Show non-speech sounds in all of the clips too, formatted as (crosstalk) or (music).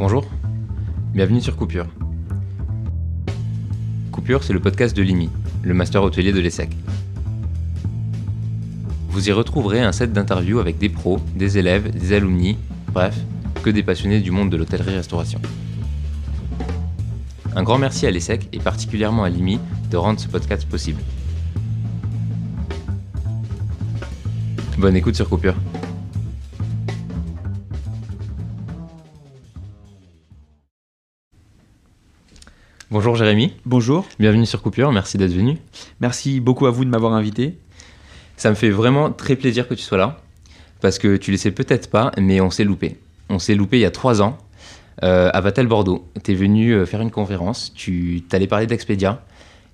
Bonjour, bienvenue sur Coupure. Coupure, c'est le podcast de l'IMI, le master hôtelier de l'ESSEC. Vous y retrouverez un set d'interviews avec des pros, des élèves, des alumni, bref, que des passionnés du monde de l'hôtellerie-restauration. Un grand merci à l'ESSEC et particulièrement à l'IMI de rendre ce podcast possible. Bonne écoute sur Coupure. Bonjour Jérémy, Bonjour, bienvenue sur Coupure, merci d'être venu. merci beaucoup à vous de m'avoir invité. Ça me fait vraiment très plaisir que tu sois là, parce que tu le sais peut-être pas, mais on s'est loupé. On s'est loupé il y a trois ans, euh, à Vatel Bordeaux. Tu es venu euh, faire une conférence, tu t'allais parler d'Expedia,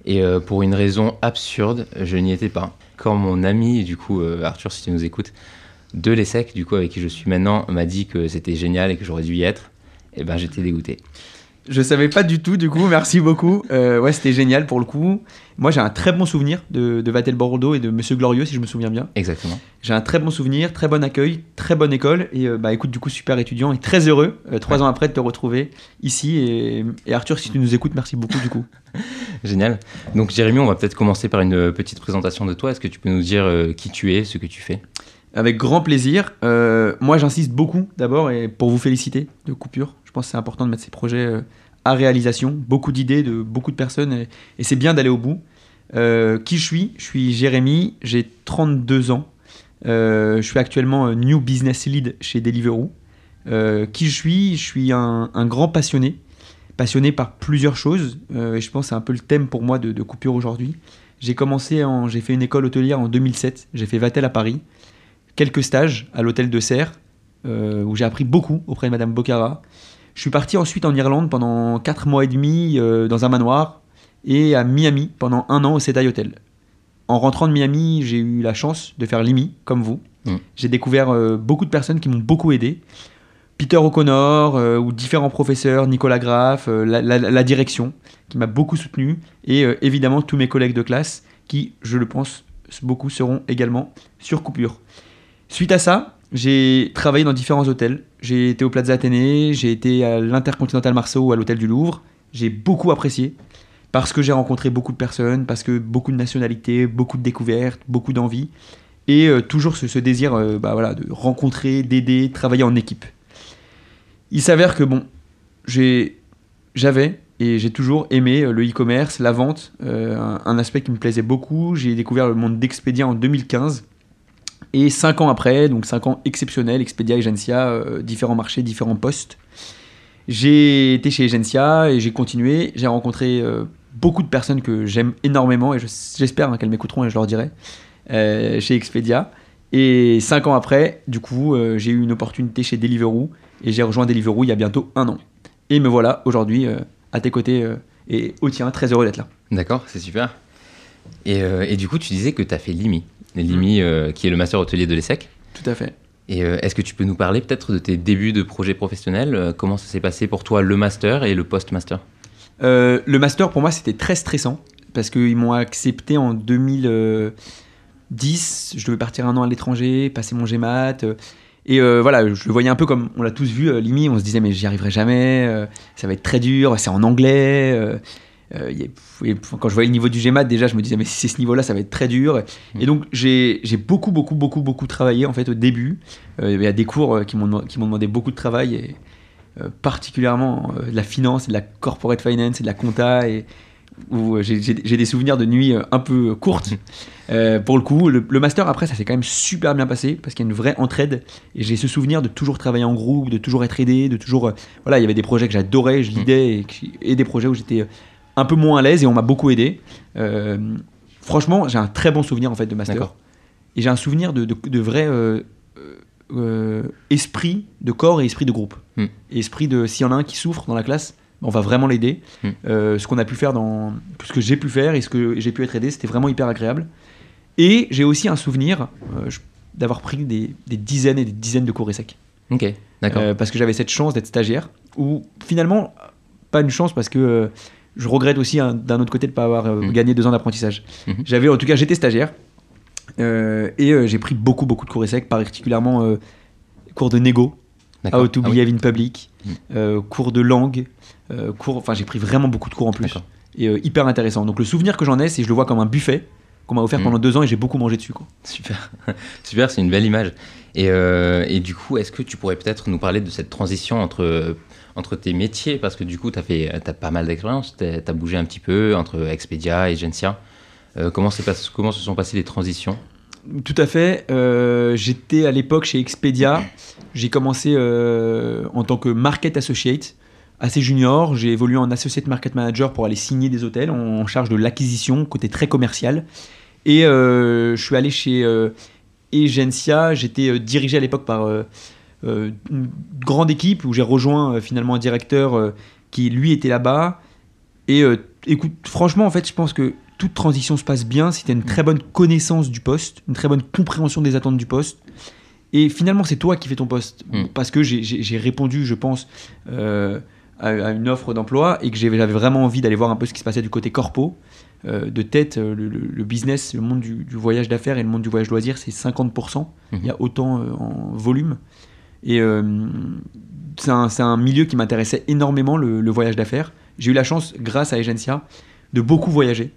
et euh, pour une raison absurde, je n'y étais pas. Quand mon ami, du coup, euh, Arthur, si tu nous écoutes, de l'ESSEC, du coup, avec qui je suis maintenant, m'a dit que c'était génial et que j'aurais dû y être, et ben j'étais dégoûté. Je savais pas du tout, du coup, merci beaucoup. Euh, ouais, c'était génial pour le coup. Moi, j'ai un très bon souvenir de, de Vatel Bordeaux et de Monsieur Glorieux, si je me souviens bien. Exactement. J'ai un très bon souvenir, très bon accueil, très bonne école. Et euh, bah écoute, du coup, super étudiant et très heureux, euh, trois ans après, de te retrouver ici. Et, et Arthur, si tu nous écoutes, merci beaucoup, du coup. (laughs) Génial. Donc Jérémy, on va peut-être commencer par une petite présentation de toi. Est-ce que tu peux nous dire qui tu es, ce que tu fais? Avec grand plaisir. Moi, j'insiste beaucoup d'abord et pour vous féliciter de Coupure. Pense que c'est important de mettre ces projets euh, à réalisation. Beaucoup d'idées de beaucoup de personnes et, c'est bien d'aller au bout. Euh, qui je suis? Je suis Jérémy, j'ai 32 ans. Euh, je suis actuellement New Business Lead chez Deliveroo. Qui je suis? Je suis un, grand passionné. Passionné par plusieurs choses. Et je pense que c'est un peu le thème pour moi de, de Coupure aujourd'hui. J'ai commencé en, j'ai fait une école hôtelière en 2007. J'ai fait Vatel à Paris. Quelques stages à l'hôtel de Serres, où j'ai appris beaucoup auprès de Madame Bocara. Je suis parti ensuite en Irlande pendant 4 mois et demi euh, dans un manoir et à Miami pendant un an au Sedai Hotel. En rentrant de Miami, j'ai eu la chance de faire l'IMI, comme vous. Mm. J'ai découvert euh, beaucoup de personnes qui m'ont beaucoup aidé. Peter O'Connor, euh, ou différents professeurs, Nicolas Graff, la, la- la direction, qui m'a beaucoup soutenu, et évidemment tous mes collègues de classe, qui, je le pense, beaucoup seront également sur coupure. Suite à ça, j'ai travaillé dans différents hôtels. J'ai été au Plaza Athénée, j'ai été à l'Intercontinental Marceau ou à l'hôtel du Louvre. J'ai beaucoup apprécié parce que j'ai rencontré beaucoup de personnes, parce que beaucoup de nationalités, beaucoup de découvertes, beaucoup d'envie et euh, toujours ce, désir euh, bah, voilà, de rencontrer, d'aider, de travailler en équipe. Il s'avère que bon, j'avais et j'ai toujours aimé euh, le e-commerce, la vente, un, un aspect qui me plaisait beaucoup. J'ai découvert le monde d'Expedia en 2015. Et cinq ans après, donc cinq ans exceptionnels, Expedia, Agencia, euh, différents marchés, différents postes. J'ai été chez Agencia et j'ai continué. J'ai rencontré euh, beaucoup de personnes que j'aime énormément et je- j'espère hein, qu'elles m'écouteront et je leur dirai euh, chez Expedia. Et cinq ans après, du coup, euh, j'ai eu une opportunité chez Deliveroo et j'ai rejoint Deliveroo il y a bientôt un an. Et me voilà aujourd'hui à tes côtés et au tien, très heureux d'être là. D'accord, c'est super. Et, et du coup, tu disais que tu as fait l'IMI. L'IMI, euh, qui est le master hôtelier de l'ESSEC. Tout à fait. Et euh, est-ce que tu peux nous parler peut-être de tes débuts de projet professionnel euh, Comment ça s'est passé pour toi, le master et le post-master? Le master, pour moi, c'était très stressant parce qu'ils m'ont accepté en 2010. Je devais partir un an à l'étranger, passer mon GMAT. et euh, voilà, je le voyais un peu comme on l'a tous vu, euh, Limi. On se disait, mais j'y arriverai jamais, euh, ça va être très dur, c'est en anglais. Euh, et quand je voyais le niveau du GMAT, déjà, je me disais, mais si c'est ce niveau-là, ça va être très dur. Et donc, j'ai beaucoup, beaucoup, beaucoup, beaucoup travaillé en fait au début. Euh, il y a des cours euh, qui m'ont demandé beaucoup de travail, et, euh, particulièrement de la finance, et de la corporate finance et de la compta. Et, où j'ai- des souvenirs de nuits un peu courtes. (laughs) Pour le coup, le, le master après, ça s'est quand même super bien passé parce qu'il y a une vraie entraide. Et j'ai ce souvenir de toujours travailler en groupe, de toujours être aidé, de toujours. voilà, il y avait des projets que j'adorais, je lidais, et, des projets où j'étais un peu moins à l'aise et on m'a beaucoup aidé. Euh, franchement, j'ai un très bon souvenir en fait de master. Et j'ai un souvenir de, de, de vrai euh, euh, esprit de corps et esprit de groupe. Hmm. Esprit de s'il y en a un qui souffre dans la classe, on va vraiment l'aider. Hmm. Ce qu'on a pu faire dans. Ce que j'ai pu faire et ce que j'ai pu être aidé, c'était vraiment hyper agréable. Et j'ai aussi un souvenir d'avoir pris des, des dizaines et des dizaines de cours ESSEC. Ok, d'accord. Parce que j'avais cette chance d'être stagiaire. Ou finalement, pas une chance parce que je regrette aussi hein, d'un autre côté de ne pas avoir euh, Mhm. gagné deux ans d'apprentissage. Mhm. J'avais, en tout cas, j'étais stagiaire. Euh, et euh, j'ai pris beaucoup, beaucoup de cours ESSEC, particulièrement cours de négo. How to Ah oui. behave in public, euh, cours de langue, cours. Enfin, j'ai pris vraiment beaucoup de cours en plus. Et hyper intéressant. Donc le souvenir que j'en ai, c'est que je le vois comme un buffet qu'on m'a offert pendant deux ans et j'ai beaucoup mangé dessus. Quoi. Super, (laughs) super, c'est une belle image. Et, et du coup, est-ce que tu pourrais peut-être nous parler de cette transition entre, entre tes métiers Parce que du coup, tu as, as pas mal d'expérience, tu as, bougé un petit peu entre Expedia et Gencia. Euh, comment, se sont passées les transitions? Tout à fait. Euh, J'étais à l'époque chez Expedia. J'ai commencé euh, en tant que market associate, assez junior. J'ai évolué en associate market manager pour aller signer des hôtels en, charge de l'acquisition, côté très commercial. Et je suis allé chez Egencia. J'étais dirigé à l'époque par une grande équipe où j'ai rejoint euh, finalement un directeur euh, qui lui était là-bas. Et euh, écoute, franchement, en fait, je pense que toute transition se passe bien si tu as une très bonne connaissance du poste, une très bonne compréhension des attentes du poste. Et finalement, c'est toi qui fais ton poste. Mm. Parce que j'ai- répondu, je pense, euh, à, à une offre d'emploi et que j'avais vraiment envie d'aller voir un peu ce qui se passait du côté corpo. Euh, de tête, euh, le, le- le business, le monde du, du voyage d'affaires et le monde du voyage loisir, c'est 50%. Mhm. Il y a autant euh, en volume. Et euh, c'est un, milieu qui m'intéressait énormément, le, le voyage d'affaires. J'ai eu la chance, grâce à Agencia, de beaucoup voyager.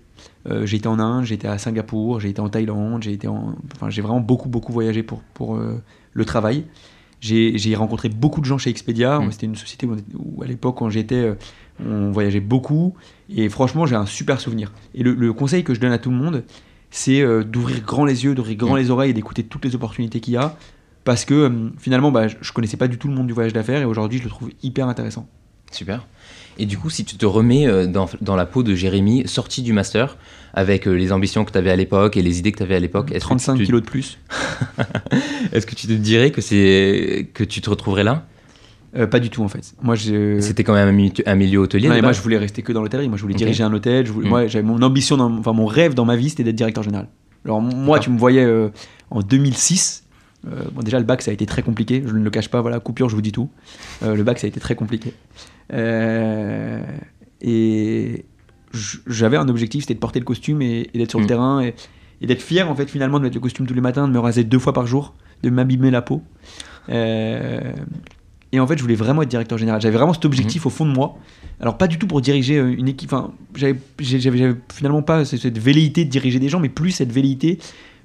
Euh, j'ai été en Inde, j'ai été à Singapour, j'ai été en Thaïlande, j'ai été en... Enfin, j'ai vraiment beaucoup, beaucoup voyagé pour, pour euh, le travail. J'ai rencontré beaucoup de gens chez Expedia. Mm. C'était une société où, où, à l'époque, quand j'y étais, euh, on voyageait beaucoup. Et franchement, j'ai un super souvenir. Et le, le conseil que je donne à tout le monde, c'est euh, d'ouvrir grand les yeux, d'ouvrir grand Mm. les oreilles et d'écouter toutes les opportunités qu'il y a. Parce que euh, finalement, bah, je, connaissais pas du tout le monde du voyage d'affaires et aujourd'hui, je le trouve hyper intéressant. Super. Et du coup, si tu te remets euh, dans, dans la peau de Jérémy, sorti du master, avec euh, les ambitions que tu avais à l'époque et les idées que tu avais à l'époque, est-ce que 35 tu te- kilos de plus. (laughs) est-ce que tu te dirais que, c'est que tu te retrouverais là? Euh, pas du tout en fait. Moi, je... C'était quand même un, mi- un milieu hôtelier mais moi, je voulais rester que dans l'hôtellerie. Moi, je voulais diriger un hôtel. Je voulais... Mm. Moi, j'avais mon ambition, dans... enfin mon rêve dans ma vie, c'était d'être directeur général. Alors moi, tu me voyais euh, en 2006. Euh, bon, déjà, le bac, ça a été très compliqué. Je ne le cache pas. Voilà, coupure, je vous dis tout. Euh, le bac, ça a été très compliqué. Euh, Et j'avais un objectif, c'était de porter le costume et, et d'être sur le Mm. terrain et, et d'être fier en fait finalement de mettre le costume tous les matins, de me raser deux fois par jour, de m'abîmer la peau. Et en fait, je voulais vraiment être directeur général. J'avais vraiment cet objectif au fond de moi. Alors, pas du tout pour diriger une équipe. Enfin, j'avais finalement pas ce- cette velléité de diriger des gens, mais plus cette velléité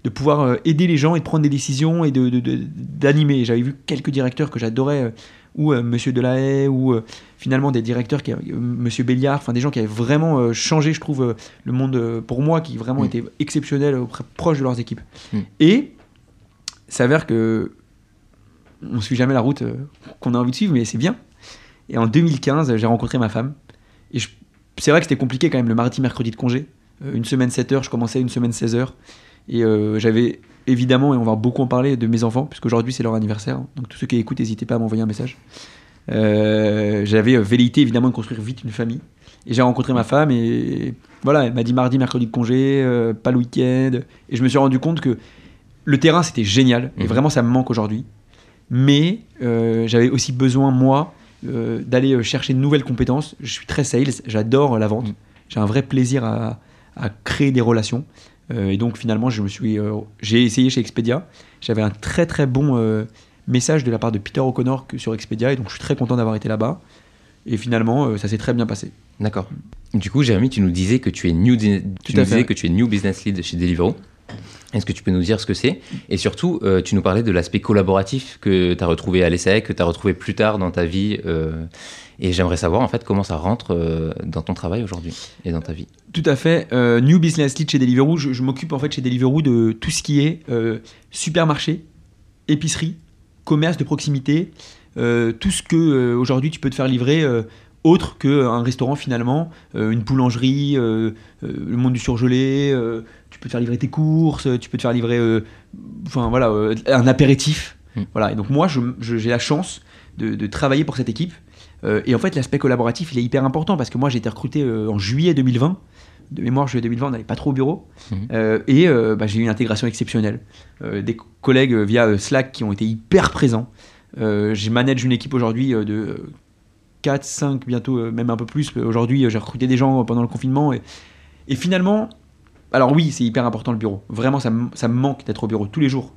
de pouvoir euh, aider les gens et de prendre des décisions et de- d'animer. J'avais vu quelques directeurs que j'adorais, euh, ou euh, Monsieur Delahaye, ou euh, finalement des directeurs, qui, Monsieur Béliard, enfin des gens qui avaient vraiment changé, je trouve, le monde pour moi, qui vraiment Mm. étaient exceptionnels, proches de leurs équipes. Mm. Et s'avère que on suit jamais la route qu'on a envie de suivre, mais c'est bien. Et en 2015, j'ai rencontré ma femme. Et je- c'est vrai que c'était compliqué quand même le mardi, mercredi de congé. Euh, une semaine 7 heures, je commençais une semaine 16 heures. Et euh, j'avais évidemment, et on va beaucoup en parler, de mes enfants, puisqu'aujourd'hui c'est leur anniversaire. Donc tous ceux qui écoutent, n'hésitez pas à m'envoyer un message. Euh, j'avais euh, velléité évidemment de construire vite une famille. Et j'ai rencontré ma femme et voilà, elle m'a dit mardi, mercredi de congé, euh, pas le week-end. Et je me suis rendu compte que le terrain c'était génial. Et Mhm. vraiment ça me manque aujourd'hui. Mais j'avais aussi besoin, moi, d'aller chercher de nouvelles compétences. Je suis très sales, j'adore la vente. Mhm. J'ai un vrai plaisir à, à créer des relations. Euh, et donc finalement, je me suis, euh, j'ai essayé chez Expedia. J'avais un très très bon euh, message de la part de Peter O'Connor sur Expedia, et donc je suis très content d'avoir été là-bas. Et finalement, ça s'est très bien passé. D'accord. Du coup, Jérémy, tu nous disais que tu es new, tu nous disais que tu es new business lead chez Deliveroo. Est-ce que tu peux nous dire ce que c'est? Et surtout, euh, tu nous parlais de l'aspect collaboratif que tu as retrouvé à l'ESSEC, que tu as retrouvé plus tard dans ta vie. euh, et j'aimerais savoir en fait comment ça rentre euh, dans ton travail aujourd'hui et dans ta vie. Tout à fait. New Business Lead chez Deliveroo. Je, m'occupe en fait chez Deliveroo de tout ce qui est supermarché, épicerie, commerce de proximité, tout ce que aujourd'hui tu peux te faire livrer autre qu'un restaurant finalement, une boulangerie, le monde du surgelé. Tu peux te faire livrer tes courses, tu peux te faire livrer, euh, enfin voilà, euh, un apéritif. Mm. Voilà. Et donc moi, j'ai la chance de, de travailler pour cette équipe. Euh, et en fait, l'aspect collaboratif, il est hyper important parce que moi, j'ai été recruté en juillet 2020. De mémoire, juillet 2020, on n'allait pas trop au bureau. Euh, et bah, j'ai eu une intégration exceptionnelle. Des collègues via Slack qui ont été hyper présents. Je manage une équipe aujourd'hui de 4, 5, bientôt même un peu plus. Aujourd'hui, j'ai recruté des gens pendant le confinement. Et, et finalement, alors oui, c'est hyper important le bureau. Vraiment, ça, me- manque d'être au bureau tous les jours.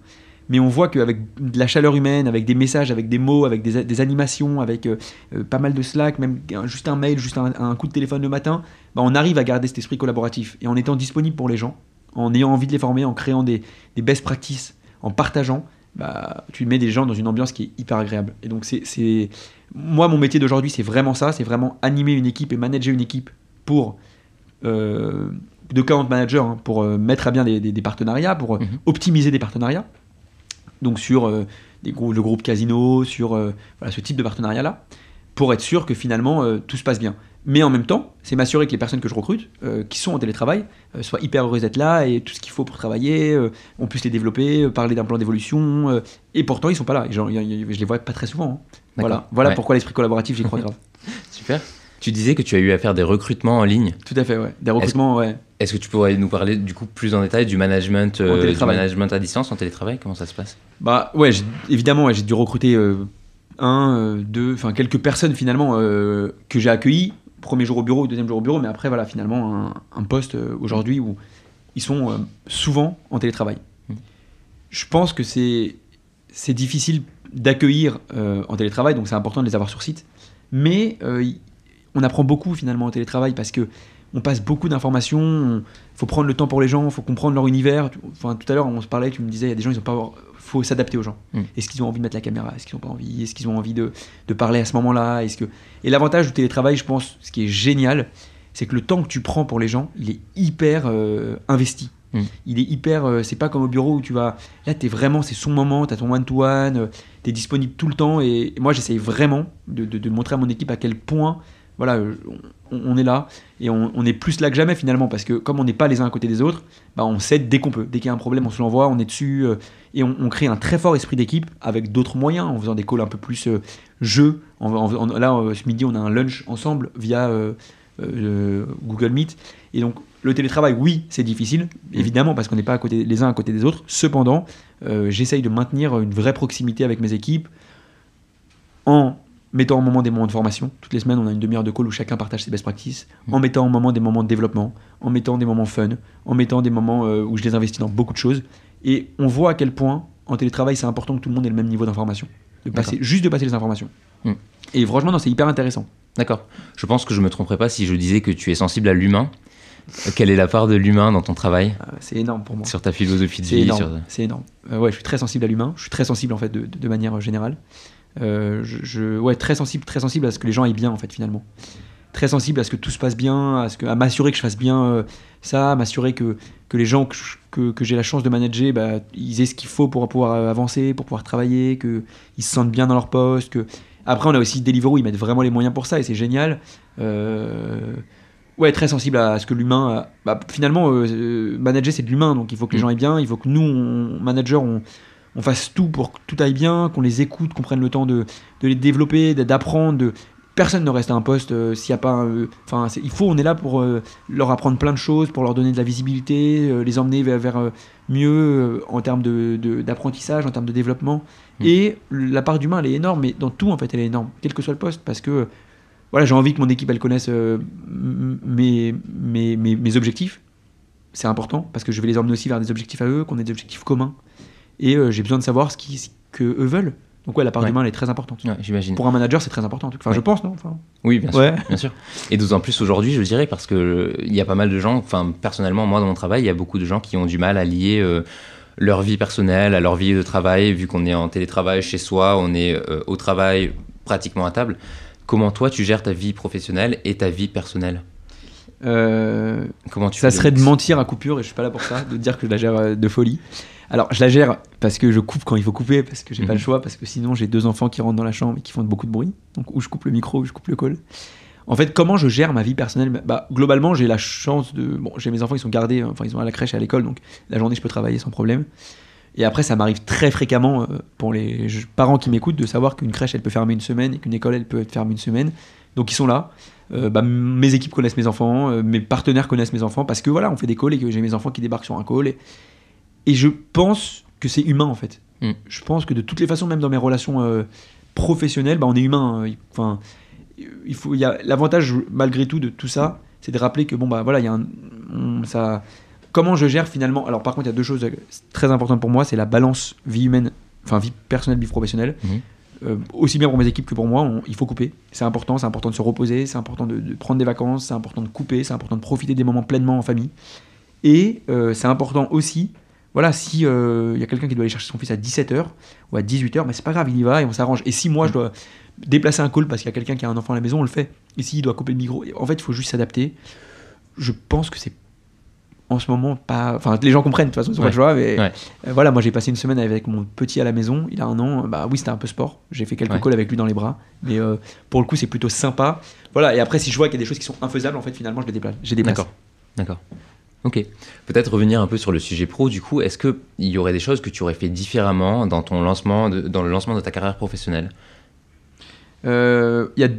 mais on voit qu'avec de la chaleur humaine, avec des messages, avec des mots, avec des, animations, avec euh, euh, pas mal de Slack, même juste un mail, juste un, coup de téléphone le matin, bah, on arrive à garder cet esprit collaboratif. Et en étant disponible pour les gens, en ayant envie de les former, en créant des, best practices, en partageant, bah, tu mets des gens dans une ambiance qui est hyper agréable. Et donc, c'est... moi, mon métier d'aujourd'hui, c'est vraiment ça c'est vraiment animer une équipe et manager une équipe pour. euh, de account manager, hein, pour euh, mettre à bien des, des- des partenariats, pour euh, Mhm. optimiser des partenariats. Donc, sur euh, des le groupe Casino, sur voilà, ce type de partenariat-là, pour être sûr que finalement tout se passe bien. Mais en même temps, c'est m'assurer que les personnes que je recrute, qui sont en télétravail, soient hyper heureuses d'être là et tout ce qu'il faut pour travailler, on puisse les développer, parler d'un plan d'évolution. et pourtant, ils sont pas là. Genre, y je les vois pas très souvent. hein. Voilà, voilà Ouais. pourquoi l'esprit collaboratif, j'y crois grave. (laughs) Super. Tu disais que tu as eu à faire des recrutements en ligne. Tout à fait, ouais. Des recrutements, ouais. Est-ce que tu pourrais nous parler du coup plus en détail du management, euh, du management à distance en télétravail Comment ça se passe? Bah ouais, j'ai- évidemment, ouais, j'ai dû recruter euh, un, euh, deux, enfin quelques personnes finalement que j'ai accueillis. Premier jour au bureau, deuxième jour au bureau, mais après voilà finalement un, un poste aujourd'hui où ils sont souvent en télétravail. Mm. Je pense que c'est c'est difficile d'accueillir en télétravail, donc c'est important de les avoir sur site. Mais on apprend beaucoup finalement en télétravail parce que on passe beaucoup d'informations. Il faut prendre le temps pour les gens, il faut comprendre leur univers. Enfin, tout à l'heure, on se parlait, tu me disais, il y a des gens, ils ont pas, faut s'adapter aux gens. Mm. Est-ce qu'ils ont envie de mettre la caméra? Est-ce qu'ils n'ont pas envie? Est-ce qu'ils ont envie de, de parler à ce moment-là? Est-ce que et l'avantage du télétravail, je pense, ce qui est génial, c'est que le temps que tu prends pour les gens, il est hyper euh, investi. Mm. Il est hyper. euh, c'est pas comme au bureau où tu vas. Là, t'es vraiment, c'est son moment, t'as ton one-to-one, euh, t'es disponible tout le temps. Et, et moi, j'essaye vraiment de, de- de montrer à mon équipe à quel point, voilà, euh, on, on est là et on, on est plus là que jamais finalement parce que comme on n'est pas les uns à côté des autres, bah, on s'aide dès qu'on peut. Dès qu'il y a un problème, on se l'envoie, on est dessus euh, et on, on crée un très fort esprit d'équipe avec d'autres moyens en faisant des calls un peu plus euh, jeu. En- en- en- là, euh, ce midi, on a un lunch ensemble via euh, Google Meet. Et donc, le télétravail, oui, c'est difficile, évidemment, parce qu'on n'est pas à côté, les uns à côté des autres. Cependant, j'essaye de maintenir une vraie proximité avec mes équipes en mettant en moment des moments de formation. Toutes les semaines, on a une demi-heure de call où chacun partage ses best practices, en mettant en moment des moments de développement, en mettant des moments fun, en mettant des moments euh, où je les investis dans beaucoup de choses. Et on voit à quel point, en télétravail, c'est important que tout le monde ait le même niveau d'information. De passer, juste de passer les informations. Hmm. Et franchement, non, c'est hyper intéressant. D'accord. Je pense que je me tromperais pas si je disais que tu es sensible à l'humain. Euh, Quelle est la part de l'humain dans ton travail, Euh, c'est énorme pour moi. sur ta philosophie de C'est vie énorme. sur- C'est énorme. Euh, ouais, je suis très sensible à l'humain. Je suis très sensible en fait de, de- de manière générale. Euh, je, je- ouais, très sensible, très sensible à ce que les gens aillent bien en fait finalement. Très sensible à ce que tout se passe bien, à ce que, à m'assurer que je fasse bien euh, ça, à m'assurer que, que les gens que, que, que j'ai la chance de manager, bah, ils aient ce qu'il faut pour pouvoir euh, avancer, pour pouvoir travailler, qu'ils se sentent bien dans leur poste. Que... Après, on a aussi Deliveroo, ils mettent vraiment les moyens pour ça et c'est génial. Euh, Ouais, très sensible à ce que l'humain. a- Bah, finalement, euh, manager, c'est de l'humain, donc il faut que les Mm. gens aillent bien, il faut que nous, on, managers, on, on fasse tout pour que tout aille bien, qu'on les écoute, qu'on prenne le temps de, de les développer, d'apprendre. De... Personne ne reste à un poste euh, s'il n'y a pas. euh, Enfin, il faut, on est là pour euh, leur apprendre plein de choses, pour leur donner de la visibilité, les emmener vers, vers, mieux en termes de- d'apprentissage, en termes de développement. Mm. Et la part d'humain, elle est énorme, mais dans tout, en fait, elle est énorme, quel que soit le poste, parce que voilà, j'ai envie que mon équipe elle connaisse euh, mes, mes, mes, mes objectifs. C'est important parce que je vais les emmener aussi vers des objectifs à eux, qu'on ait des objectifs communs. Et euh, j'ai besoin de savoir ce qu'ils- que eux veulent. Donc ouais, la part Ouais. d'humain elle est très importante. Ouais, J'imagine. Pour un manager, c'est très important. Enfin, Ouais. je pense, non enfin, Oui, bien sûr. Bien sûr. Et d'autant plus aujourd'hui, je dirais, parce que euh, il y a pas mal de gens, enfin personnellement, moi dans mon travail, il y a beaucoup de gens qui ont du mal à lier euh, leur vie personnelle à leur vie de travail, vu qu'on est en télétravail chez soi, on est euh, au travail pratiquement à table. Comment toi tu gères ta vie professionnelle et ta vie personnelle? Euh, Comment tu ça serait de mentir à coupure et je suis pas là pour ça, de dire que je la gère de folie. Alors, je la gère parce que je coupe quand il faut couper, parce que j'ai pas Mhm. le choix, parce que sinon j'ai deux enfants qui rentrent dans la chambre et qui font beaucoup de bruit. Donc, ou je coupe le micro, ou je coupe le call. En fait, comment je gère ma vie personnelle? Bah, Globalement, j'ai la chance de. Bon, j'ai mes enfants, ils sont gardés, enfin, ils sont à la crèche et à l'école, donc la journée, je peux travailler sans problème. Et après, ça m'arrive très fréquemment euh, pour les parents qui m'écoutent de savoir qu'une crèche, elle peut fermer une semaine et qu'une école, elle peut être fermée une semaine. Donc, ils sont là. Euh, bah, mes équipes connaissent mes enfants, euh, mes partenaires connaissent mes enfants parce que voilà, on fait des calls et que j'ai mes enfants qui débarquent sur un call. Et, et je pense que c'est humain en fait. Mm. Je pense que de toutes les façons, même dans mes relations euh, professionnelles, bah, on est humain. Il- Enfin, il faut, il y a l'avantage malgré tout de tout ça, c'est de rappeler que bon bah voilà, il y a un, on- ça, comment je gère finalement. Alors, par contre, il y a deux choses euh, très importantes pour moi c'est la balance vie humaine, enfin vie personnelle, vie professionnelle. Mhm. Euh, aussi bien pour mes équipes que pour moi, on- il faut couper. C'est important, c'est important de se reposer, c'est important de, de prendre des vacances, c'est important de couper, c'est important de profiter des moments pleinement en famille. Et euh, c'est important aussi, voilà, si euh, il y a quelqu'un qui doit aller chercher son fils à 17h ou à 18h, mais c'est pas grave, il y va et on s'arrange. Et si moi je dois déplacer un call parce qu'il y a quelqu'un qui a un enfant à la maison, on le fait. Et s'il doit couper le micro, en fait, il faut juste s'adapter. Je pense que c'est en ce moment pas. Enfin, les gens comprennent de toute façon, c'est pas Ouais. mais Ouais. euh, voilà, moi j'ai passé une semaine avec mon petit à la maison, il a un an, bah oui, c'était un peu sport. J'ai fait quelques Ouais. calls avec lui dans les bras, mais euh, pour le coup, c'est plutôt sympa. Voilà, et après, si je vois qu'il y a des choses qui sont infaisables, en fait, finalement, je les déplace. Je les déplace. D'accord. D'accord. Ok. Peut-être revenir un peu sur le sujet pro. Du coup, est-ce qu'il y aurait des choses que tu aurais fait différemment dans ton lancement, de- dans le lancement de ta carrière professionnelle? Euh, Il y a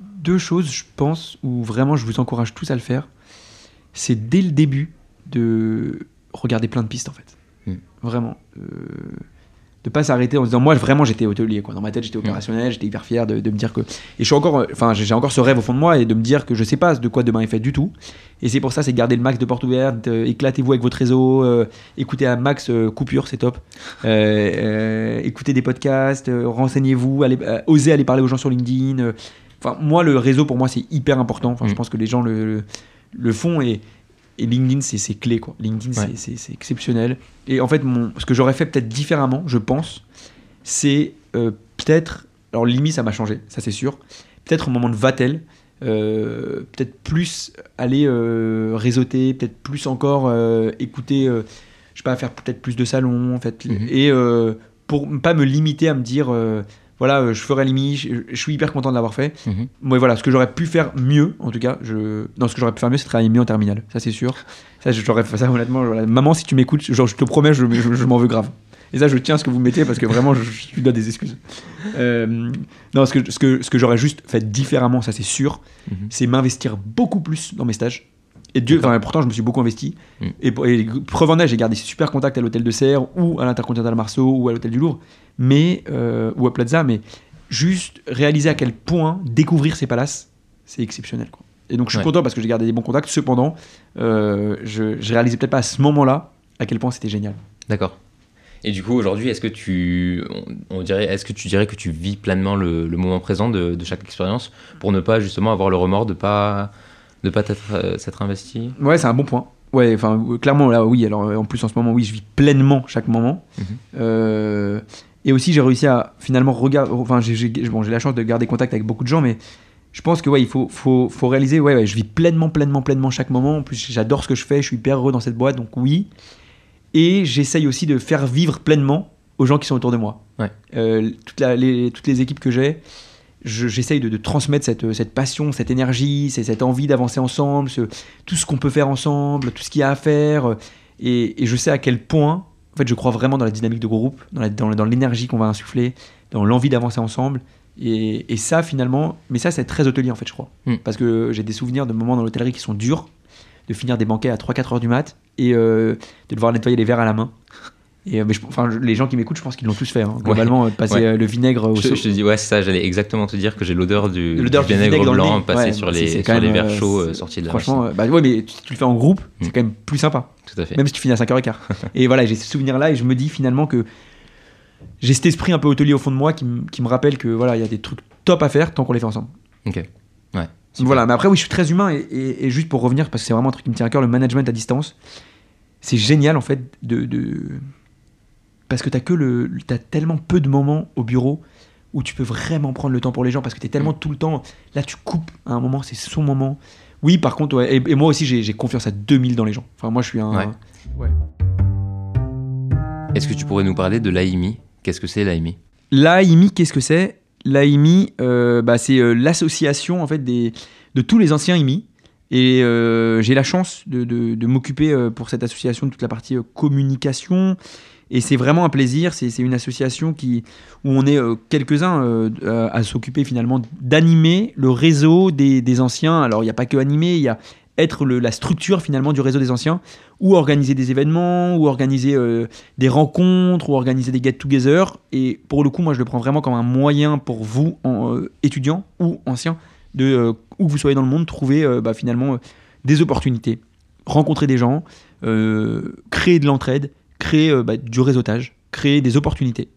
deux choses, je pense, où vraiment je vous encourage tous à le faire. C'est dès le début de regarder plein de pistes, en fait. Mm. Vraiment. Euh, de pas s'arrêter en se disant, moi, vraiment, j'étais hôtelier, quoi. Dans ma tête, j'étais opérationnel, j'étais hyper fier de, de me dire que. Et je suis encore. euh, Enfin, j'ai encore ce rêve au fond de moi et de me dire que je sais pas de quoi demain est fait du tout. Et c'est pour ça, c'est garder le max de portes ouvertes, euh, éclatez-vous avec votre réseau, euh, écoutez un max euh, coupure, c'est top. Écoutez des podcasts, renseignez-vous, allez, osez aller parler aux gens sur LinkedIn. Enfin, moi, le réseau, pour moi, c'est hyper important. Enfin, je Mm. pense que les gens le, le, le font et, et LinkedIn, c'est clé, quoi. LinkedIn, Ouais. c'est- exceptionnel. Et en fait, mon, ce que j'aurais fait peut-être différemment, je pense, c'est euh, peut-être. Alors, limite, ça m'a changé, ça c'est sûr. Peut-être au moment de Vatel, euh, peut-être plus aller euh, réseauter, peut-être plus encore écouter, je sais pas, faire peut-être plus de salons, en fait. Mhm. Et pour ne pas me limiter à me dire, voilà, euh, je ferai l'IMI, je, je suis hyper content de l'avoir fait. Mhm. Moi, voilà, ce que j'aurais pu faire mieux, en tout cas, je... non, ce que j'aurais pu faire mieux, c'est travailler mieux en terminale, ça c'est sûr. Ça, j'aurais fait ça honnêtement. Maman, si tu m'écoutes, genre, je te promets, je, je- je m'en veux grave. Et ça, je tiens à ce que vous mettez parce que vraiment, je, je lui dois des excuses. Euh, non, ce que, ce que, ce que j'aurais juste fait différemment, ça c'est sûr, Mhm. c'est m'investir beaucoup plus dans mes stages. Et Dieu, D'accord. enfin, pourtant, je me suis beaucoup investi. Mm. Et, et preuve en est, j'ai gardé super contact à l'hôtel de Serre ou à l'Intercontinental Marceau ou à l'hôtel du Louvre, mais euh, ou à Plaza, mais juste réaliser à quel point découvrir ces palaces, c'est exceptionnel. Quoi. Et donc, je suis Ouais. content parce que j'ai gardé des bons contacts. Cependant, euh, je, je réalisais peut-être pas à ce moment-là à quel point c'était génial. D'accord. Et du coup, aujourd'hui, est-ce que tu, on, on dirait, est-ce que tu dirais que tu vis pleinement le, le moment présent de, de chaque expérience pour ne pas justement avoir le remords de pas, de pas t'être, euh, s'être investi Ouais, c'est un bon point. Ouais, enfin, euh, clairement, là, oui. Alors, euh, en plus, en ce moment, oui, je vis pleinement chaque moment. Mhm. Euh, et aussi, j'ai réussi à finalement regarder. Enfin, j'ai j'ai- bon, j'ai la chance de garder contact avec beaucoup de gens, mais je pense que, ouais, il faut, faut, faut réaliser, ouais, ouais, je vis pleinement, pleinement, pleinement chaque moment. En plus, j'adore ce que je fais, je suis hyper heureux dans cette boîte, donc oui. Et j'essaye aussi de faire vivre pleinement aux gens qui sont autour de moi. Ouais. Euh, toute la- les, toutes les équipes que j'ai, je- j'essaye de, de transmettre cette, cette passion, cette énergie, cette envie d'avancer ensemble, ce- tout ce qu'on peut faire ensemble, tout ce qu'il y a à faire. Et, et je sais à quel point, en fait, je crois vraiment dans la dynamique de groupe, dans l'énergie qu'on va insuffler, dans l'envie d'avancer ensemble. Et, et ça, finalement, mais ça, c'est très hôtelier, en fait, je crois. Mm. Parce que j'ai des souvenirs de moments dans l'hôtellerie qui sont durs, de finir des banquets à 3-4 heures du mat et euh, de devoir nettoyer les verres à la main. Et euh, mais je- enfin, les gens qui m'écoutent, je pense qu'ils l'ont tous fait. hein. Globalement, euh, passer Ouais. euh, le vinaigre au je, te- je te dis, ouais, c'est ça, j'allais exactement te dire que j'ai l'odeur du, L'odeur du du vinaigre, vinaigre le blanc passé Ouais, sur c'est- les, c'est sur les verres chauds c'est- sortis de la Franchement, bah ouais, mais si tu le fais en groupe, c'est Mm. quand même plus sympa. Tout à fait. Même si tu finis à 5h15. (laughs) et voilà, j'ai ce souvenir-là et je me dis finalement que j'ai cet esprit un peu hôtelier au fond de moi qui, me- qui me rappelle que voilà, il y a des trucs top à faire tant qu'on les fait ensemble. Ok. Ouais. Donc super. Voilà, mais après, oui, je suis très humain et, et- et juste pour revenir, parce que c'est vraiment un truc qui me tient à cœur, le management à distance, c'est génial en fait de. de- Parce que t'as que le. T'as tellement peu de moments au bureau où tu peux vraiment prendre le temps pour les gens parce que t'es tellement Mm. tout le temps. Là, tu coupes à un moment, c'est son moment. Oui, par contre, ouais, et, et moi aussi, j'ai confiance à 2000 dans les gens. Enfin, moi, je suis un. Ouais. ouais. Est-ce que tu pourrais nous parler de l'AIMI? Qu'est-ce que c'est l'AIMI? L'AIMI, qu'est-ce que c'est? L'AIMI, euh, bah, c'est euh, l'association en fait des, de tous les anciens IMI. Et euh, j'ai la chance de, de- de m'occuper euh, pour cette association de toute la partie euh, communication. Et c'est vraiment un plaisir. C'est une association où on est euh, quelques-uns euh, à s'occuper finalement d'animer le réseau des, anciens. Alors il n'y a pas que animer, il y a être la structure finalement du réseau des anciens, ou organiser des événements, ou organiser euh, des rencontres, ou organiser des get-together. Et pour le coup, moi je le prends vraiment comme un moyen pour vous, étudiants ou anciens, où que vous soyez dans le monde, trouver bah, finalement des opportunités. rencontrer des gens, créer de l'entraide, créer euh, bah, du réseautage, créer des opportunités.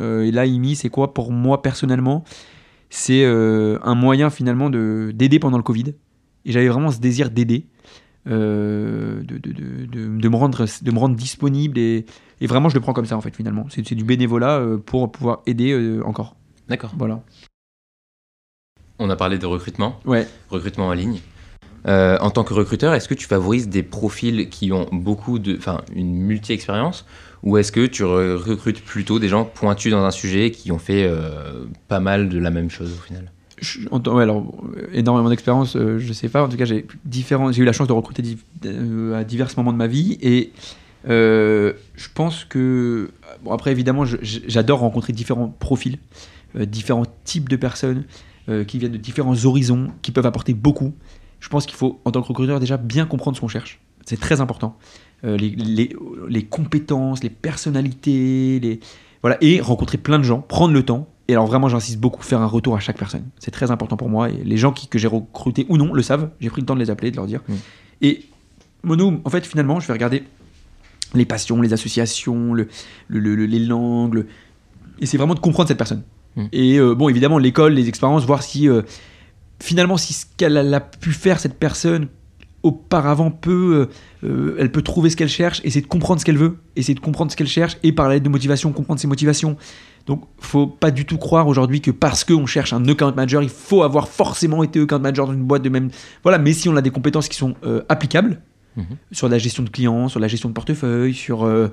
Euh, et là, IMI, c'est quoi pour moi personnellement? C'est euh, un moyen finalement de- d'aider pendant le Covid. Et j'avais vraiment ce désir d'aider, euh, de, de- de- me rendre, de me rendre disponible. Et, et vraiment, je le prends comme ça en fait finalement. C'est c'est du bénévolat euh, pour pouvoir aider euh, encore. D'accord. Voilà. On a parlé de recrutement, Ouais. recrutement en ligne. Euh, en tant que recruteur, est-ce que tu favorises des profils qui ont beaucoup de, enfin, une multi-expérience, ou est-ce que tu re- recrutes plutôt des gens pointus dans un sujet qui ont fait euh, pas mal de la même chose au final? Alors, énormément d'expérience, euh, je sais pas. En tout cas, j'ai eu la chance de recruter euh, à divers moments de ma vie. Et je pense que. Bon, après, évidemment, j'adore rencontrer différents profils, différents types de personnes qui viennent de différents horizons, qui peuvent apporter beaucoup. Je pense qu'il faut, en tant que recruteur, déjà bien comprendre ce qu'on cherche. C'est très important. Euh, les, les- les compétences, les personnalités, les, voilà, et rencontrer plein de gens, prendre le temps. Et alors vraiment, j'insiste beaucoup, faire un retour à chaque personne. C'est très important pour moi. Et les gens qui, que j'ai recrutés ou non le savent. J'ai pris le temps de les appeler, de leur dire. Mm. Et Mono, en fait, finalement, je vais regarder les passions, les associations, le, le- le- le- les langues. Et c'est vraiment de comprendre cette personne. Mm. Et euh, bon, évidemment, l'école, les expériences, voir si euh, finalement, si ce qu'elle a, pu faire, cette personne, auparavant peut, euh, euh, elle peut trouver ce qu'elle cherche, essayer de comprendre ce qu'elle veut, essayer de comprendre ce qu'elle cherche, et par l'aide de motivation, comprendre ses motivations. Donc, faut pas du tout croire aujourd'hui que parce qu'on cherche un account manager, il faut avoir forcément été account manager dans une boîte de même. Voilà, mais si on a des compétences qui sont euh, applicables Mhm. sur la gestion de clients, sur la gestion de portefeuille, sur euh,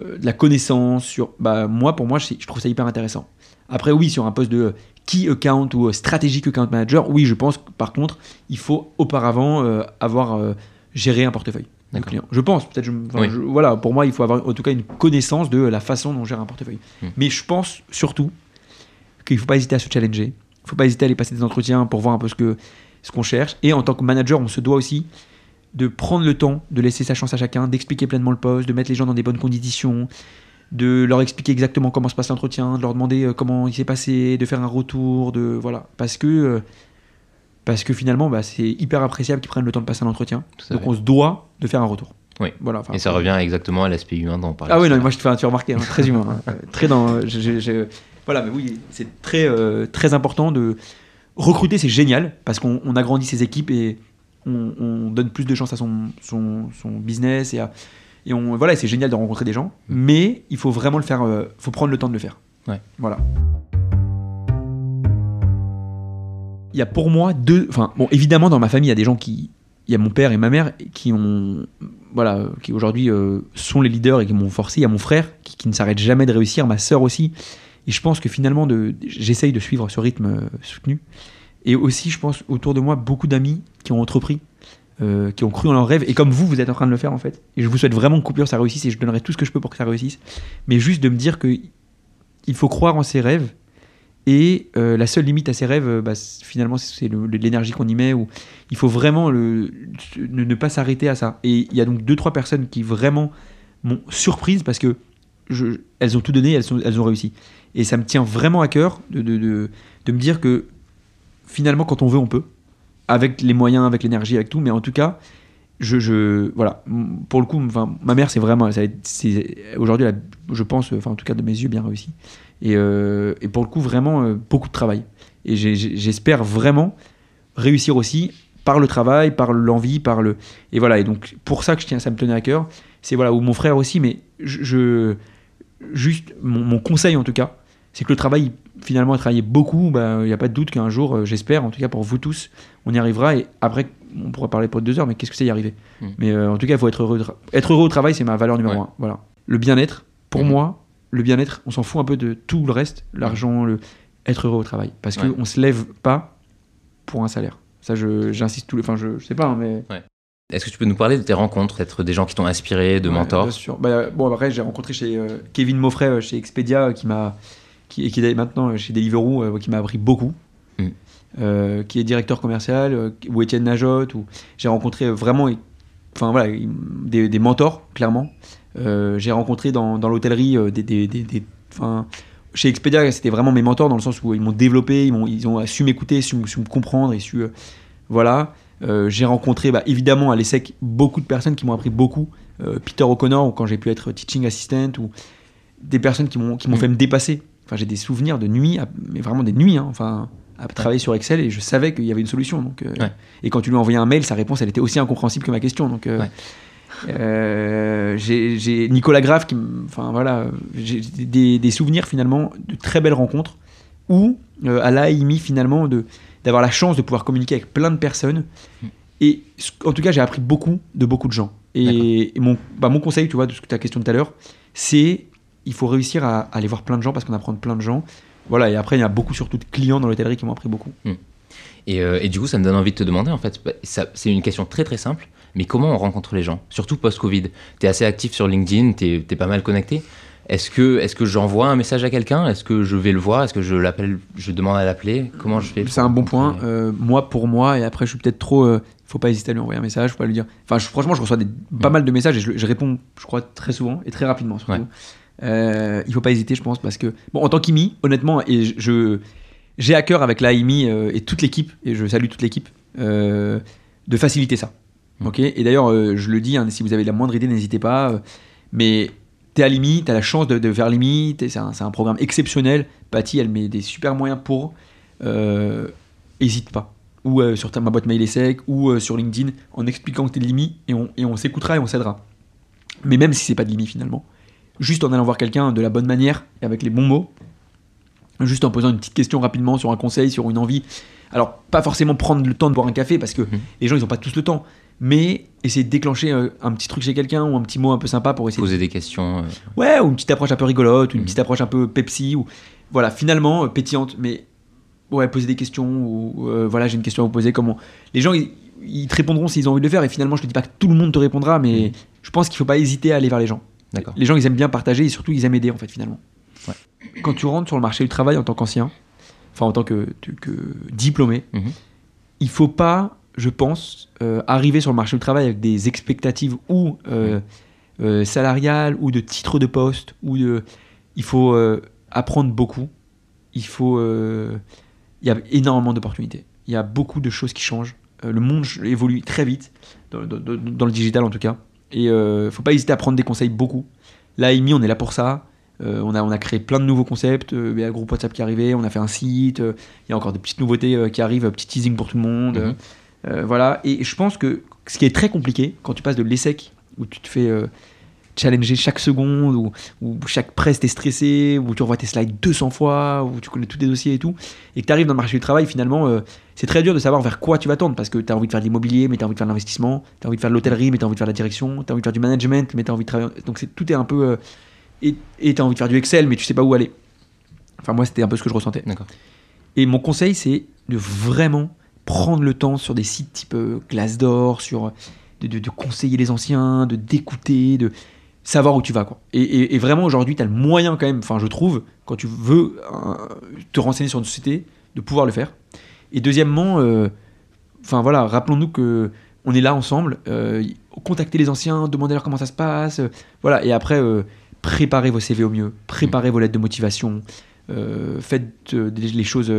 de la connaissance, sur. Bah, moi, pour moi, je, je trouve ça hyper intéressant. Après, oui, sur un poste de key account ou euh, strategic account manager, oui, je pense que par contre, il faut auparavant euh, avoir euh, géré un portefeuille de D'accord. clients. Je pense, peut-être, je, enfin, Oui. je- voilà, pour moi, il faut avoir en tout cas une connaissance de la façon dont on gère un portefeuille. Hmm. Mais je pense surtout qu'il ne faut pas hésiter à se challenger. Il ne faut pas hésiter à aller passer des entretiens pour voir un peu ce que ce qu'on cherche. Et en tant que manager, on se doit aussi de prendre le temps de laisser sa chance à chacun, d'expliquer pleinement le poste, de mettre les gens dans des bonnes conditions, de leur expliquer exactement comment se passe l'entretien, de leur demander euh, comment il s'est passé, de faire un retour, de voilà, parce que euh, parce que finalement, bah, c'est hyper appréciable qu'ils prennent le temps de passer un entretien. Donc on se doit de faire un retour. Oui. Voilà. Et ça revient exactement à l'aspect humain dont on parlait. ah oui, non, moi je te fais un remarqué, hein, très humain, hein, euh, (laughs) très dans. je- je- je- voilà, mais oui, c'est très euh, très important de recruter, c'est génial parce qu'on on agrandit ses équipes et on, on donne plus de chance à son son, son business et à- et on voilà, c'est génial de rencontrer des gens, Mm. mais il faut vraiment le faire, euh, faut prendre le temps de le faire. Ouais. Voilà. Il y a pour moi deux. Enfin, bon, évidemment, dans ma famille, il y a des gens qui. Il y a mon père et ma mère qui ont. Voilà, qui aujourd'hui euh, sont les leaders et qui m'ont forcé. Il y a mon frère qui, qui ne s'arrête jamais de réussir, ma sœur aussi. Et je pense que finalement, de, j'essaye de suivre ce rythme euh, soutenu. Et aussi, je pense, autour de moi, beaucoup d'amis qui ont entrepris, euh, qui ont cru en leurs rêves. Et comme vous, vous êtes en train de le faire, en fait. Et je vous souhaite vraiment que Coupure, ça réussisse. Et je donnerai tout ce que je peux pour que ça réussisse. Mais juste de me dire que il faut croire en ses rêves. Et euh, la seule limite à ses rêves, euh, bah, finalement, c'est l'énergie qu'on y met. Ou il faut vraiment ne, pas s'arrêter à ça. Et il y a donc deux, trois personnes qui vraiment m'ont surprise parce que elles ont tout donné, elles, ont réussi. Et ça me tient vraiment à cœur de me dire que finalement, quand on veut, on peut. Avec les moyens, avec l'énergie, avec tout. Mais en tout cas, je, je voilà. Pour le coup, enfin, ma mère, c'est vraiment, aujourd'hui, je pense, enfin en tout cas de mes yeux, bien réussi. Et, euh, pour le coup, vraiment euh, beaucoup de travail. Et j'espère vraiment réussir aussi par le travail, par l'envie, par le et voilà. Et donc pour ça que je tiens, ça me tenait à cœur. C'est voilà ou mon frère aussi, mais je, juste mon conseil en tout cas, c'est que le travail finalement à travailler beaucoup, bah, il n'y a pas de doute qu'un jour, euh, j'espère, en tout cas pour vous tous, on y arrivera. Et après, on pourra parler pour deux heures, mais qu'est-ce que c'est y arriver Mm. Mais euh, en tout cas, il faut être heureux. Être heureux au travail, c'est ma valeur numéro Ouais. un. Voilà. Le bien-être, pour Mhm. moi, le bien-être, on s'en fout un peu de tout le reste, l'argent, le être heureux au travail, parce que Ouais. on se lève pas pour un salaire. Ça, j'insiste tout le. Enfin, je, je sais pas, hein, mais. Est-ce que tu peux nous parler de tes rencontres, peut-être des gens qui t'ont inspiré, de Ouais, mentors? Bien sûr. Bah, bon, après, j'ai rencontré chez euh, Kevin Moffret euh, chez Expedia euh, qui m'a qui, et qui est maintenant chez Deliveroo euh, qui m'a appris beaucoup. Mm. Euh, qui est directeur commercial euh, ou Étienne Najot ou j'ai rencontré vraiment enfin voilà il- des, des mentors clairement. J'ai rencontré dans, dans l'hôtellerie des, des, des- des- enfin, chez Expedia c'était vraiment mes mentors dans le sens où ils m'ont développé ils ont su m'écouter su, su me comprendre et su voilà Euh, j'ai rencontré bah, évidemment à l'ESSEC beaucoup de personnes qui m'ont appris beaucoup. Euh, Peter O'Connor, ou quand j'ai pu être teaching assistant, ou des personnes qui m'ont qui m'ont Mm. fait me dépasser. Enfin, j'ai des souvenirs de nuits, mais vraiment des nuits, hein, enfin, à travailler sur Excel et je savais qu'il y avait une solution. Donc, euh, Ouais. Et quand tu lui as envoyé un mail, sa réponse, elle était aussi incompréhensible que ma question. Donc, euh, Ouais. euh, j'ai Nicolas Graff qui, enfin voilà, j'ai des, des souvenirs finalement de très belles rencontres où à l'AIMI finalement de d'avoir la chance de pouvoir communiquer avec plein de personnes et ce- en tout cas j'ai appris beaucoup de beaucoup de gens et, et mon bah, mon conseil tu vois de ce que ta question de tout à l'heure c'est il faut réussir à, à aller voir plein de gens parce qu'on apprend de plein de gens voilà et après il y a beaucoup surtout de clients dans l'hôtellerie qui m'ont appris beaucoup Et, euh, et du coup, ça me donne envie de te demander, en fait, bah, c'est une question très très simple, mais comment on rencontre les gens Surtout post-Covid? Tu es assez actif sur LinkedIn, tu es, pas mal connecté. Est-ce que, est que j'envoie un message à quelqu'un? Est-ce que je vais le voir? Est-ce que je l'appelle Je demande à l'appeler? Comment je fais C'est un bon point. Euh, moi, pour moi, et après, je suis peut-être trop. euh, faut pas hésiter à lui envoyer un message, faut pas lui dire. Enfin, je- franchement, je reçois des, pas Mm. mal de messages et je, je réponds, je crois, très souvent et très rapidement surtout. Ouais. Euh, il faut pas hésiter, je pense, parce que bon, en tant qu'IMI, honnêtement, et je- j'ai à cœur avec la IMI euh, et toute l'équipe, et je salue toute l'équipe, euh, de faciliter ça. Mm. Ok? Et d'ailleurs, euh, je le dis, hein, si vous avez la moindre idée, n'hésitez pas. euh, mais t'es à l'IMI, t'as la chance de, de faire l'IMI, c'est un, programme exceptionnel. Patty, elle met des super moyens pour. Hésite pas. Ou euh, sur ta, ma boîte mail est sec, ou euh, sur LinkedIn, en expliquant que t'es de l'IMI, et on, et on s'écoutera et on s'aidera. Mais même si c'est pas de l'IMI finalement, juste en allant voir quelqu'un de la bonne manière et avec les bons mots, juste en posant une petite question rapidement sur un conseil, sur une envie. Alors, pas forcément prendre le temps de boire un café parce que Mhm. les gens ils ont pas tous le temps, mais essayer de déclencher euh, un petit truc chez quelqu'un ou un petit mot un peu sympa pour essayer de Poser des questions. euh, Ouais, ou une petite approche un peu rigolote, ou une Mhm. petite approche un peu Pepsi, ou voilà, finalement euh, pétillante, mais ouais, poser des questions, ou euh, voilà, j'ai une question à vous poser, comment. Les gens, ils, ils te répondront s'ils ont envie de le faire, et finalement, je te dis pas que tout le monde te répondra, mais Mhm. je pense qu'il faut pas hésiter à aller vers les gens. Les gens, ils aiment bien partager, et surtout, ils aiment aider, en fait, finalement. Ouais. Quand tu rentres sur le marché du travail en tant qu'ancien, enfin, en tant que, que diplômé, Mhm. il faut pas, je pense, euh, arriver sur le marché du travail avec des expectatives ou euh, euh, salariales ou de titres de poste ou de, il faut apprendre beaucoup. Il faut, il y a énormément d'opportunités. Il y a beaucoup de choses qui changent. Le monde évolue très vite dans, dans- dans- dans le digital en tout cas. Et euh, faut pas hésiter à prendre des conseils beaucoup. Là, Amy, on est là pour ça. Euh, on, a, on a créé plein de nouveaux concepts. Euh, il y a le groupe WhatsApp qui est arrivé. On a fait un site. euh, il y a encore des petites nouveautés qui arrivent. Petit teasing pour tout le monde. Mhm. Voilà. Et je pense que ce qui est très compliqué quand tu passes de l'ESSEC, où tu te fais challenger chaque seconde, où, où chaque presse t'es stressé, où tu revois tes slides 200 fois, où tu connais tous tes dossiers et tout, et que tu arrives dans le marché du travail, finalement, euh, c'est très dur de savoir vers quoi tu vas tendre, parce que tu as envie de faire de l'immobilier, mais tu as envie de faire de l'investissement, tu as envie de faire de l'hôtellerie, mais tu as envie de faire de la direction, tu as envie de faire du management, mais tu as envie de travailler. Donc c'est- tout est un peu. euh, et tu as envie de faire du Excel, mais tu sais pas où aller. Enfin, moi, c'était un peu ce que je ressentais. D'accord. Et mon conseil, c'est de vraiment prendre le temps sur des sites type euh, Glassdoor, sur de, de- de conseiller les anciens, de d'écouter, de savoir où tu vas. Quoi. Et, et- et vraiment, aujourd'hui, tu as le moyen quand même, enfin, je trouve, quand tu veux euh, te renseigner sur une société, de pouvoir le faire. Et deuxièmement, euh, enfin voilà, rappelons-nous que on est là ensemble, euh, contactez les anciens, demandez-leur comment ça se passe, voilà, et après, préparez vos CV au mieux, préparez vos lettres de motivation, faites les choses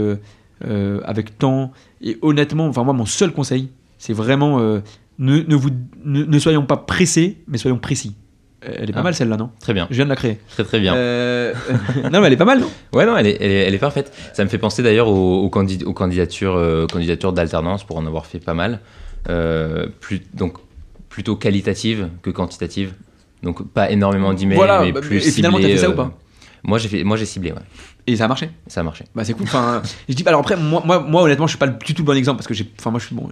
avec temps. Et honnêtement, enfin moi, mon seul conseil, c'est vraiment ne, ne vous, ne, ne soyons pas pressés, mais soyons précis. Elle est pas Ah. mal celle-là, non Très bien. Je viens de la créer. Très très bien. Euh, (laughs) non, mais elle est pas mal, non Ouais, non, elle est, elle est, elle est parfaite. Ça me fait penser d'ailleurs aux, aux, candid- aux candidatures, euh, candidatures d'alternance pour en avoir fait pas mal. Euh, plus, donc plutôt qualitative que quantitative. Donc pas énormément d'emails, Voilà, mais bah, plus et finalement, t'as fait ça ou pas Moi j'ai fait, moi j'ai ciblé, ouais. Et ça a marché. Ça a marché. Bah c'est cool. Enfin, je dis pas. Alors après, moi, moi, moi, honnêtement, je suis pas du tout le bon exemple parce que j'ai. Enfin, moi, je suis bon.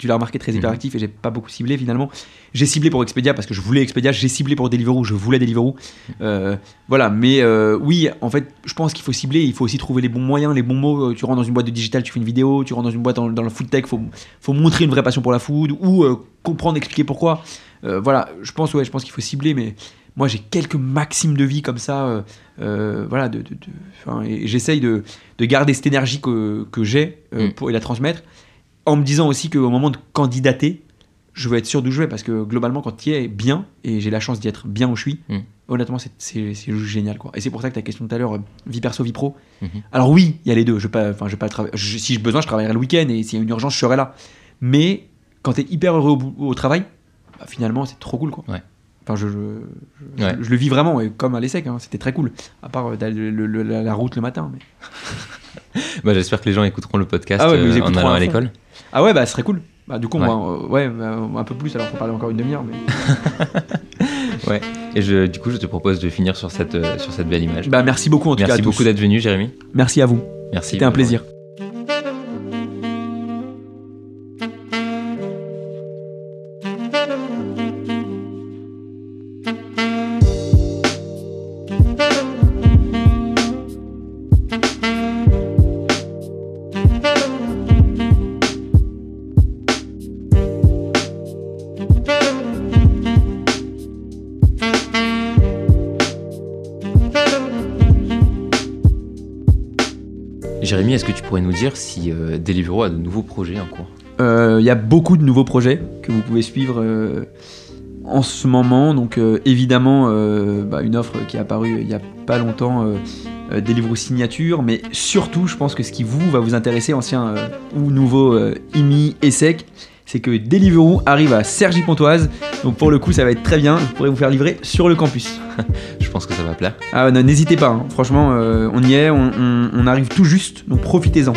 Tu l'as remarqué très Mhm. hyperactif et j'ai pas beaucoup ciblé finalement. J'ai ciblé pour Expedia parce que je voulais Expedia. J'ai ciblé pour Deliveroo. Je voulais Deliveroo. Euh, voilà. Mais euh, oui, en fait, je pense qu'il faut cibler. Il faut aussi trouver les bons moyens, les bons mots. Euh, Tu rentres dans une boîte de digital, tu fais une vidéo. Tu rentres dans une boîte dans, dans le food tech, faut faut montrer une vraie passion pour la food ou euh, comprendre, expliquer pourquoi. Voilà. Je pense ouais, je pense qu'il faut cibler, mais moi j'ai quelques maximes de vie comme ça. voilà. De, de- de- enfin, et j'essaye de de garder cette énergie que, que j'ai Mm. pour et la transmettre en me disant aussi qu'au moment de candidater je veux être sûr d'où je vais parce que globalement quand tu y es bien et j'ai la chance d'y être bien où je suis Mm. honnêtement c'est- génial quoi et c'est pour ça que ta question tout à l'heure euh, vie perso vie pro Mhm. alors oui il y a les deux je pas je pas je- si j'ai besoin je travaillerai le week-end et s'il y a une urgence je serai là Mais quand t'es hyper heureux au, travail, bah, finalement, c'est trop cool, quoi. Ouais. Enfin, je, je, je- Ouais. je le vis vraiment, et comme à l'ESSEC, hein, c'était très cool. À part euh, d'aller le- le- la, la route le matin. Mais... (laughs) Bah, J'espère que les gens écouteront le podcast Ah ouais, euh, en allant à l'école. Ah ouais, bah, ce serait cool. Bah, du coup, Ouais. va, euh, ouais, bah, un peu plus, alors faut parler encore une demi-heure. Mais... (laughs) Et je, du coup, je te propose de finir sur cette, euh, sur cette belle image. Bah, merci beaucoup en tout cas. Merci beaucoup d'être venu, Jérémy. Merci à vous. Merci. C'était un plaisir. Euh, Deliveroo a de nouveaux projets en cours Euh, Il y a beaucoup de nouveaux projets que vous pouvez suivre euh, en ce moment. Donc euh, évidemment, euh, bah, une offre qui est apparue il n'y a pas longtemps, euh, Deliveroo Signature. Mais surtout, je pense que ce qui vous va vous intéresser, ancien ou nouveau IMI et SEC, c'est que Deliveroo arrive à Cergy-Pontoise. Donc pour le coup, ça va être très bien. Je pourrais vous faire livrer sur le campus. (laughs) Je pense que ça va plaire. Ah, non, n'hésitez pas. hein. Franchement, on y est. On, on- on arrive tout juste. Donc profitez-en.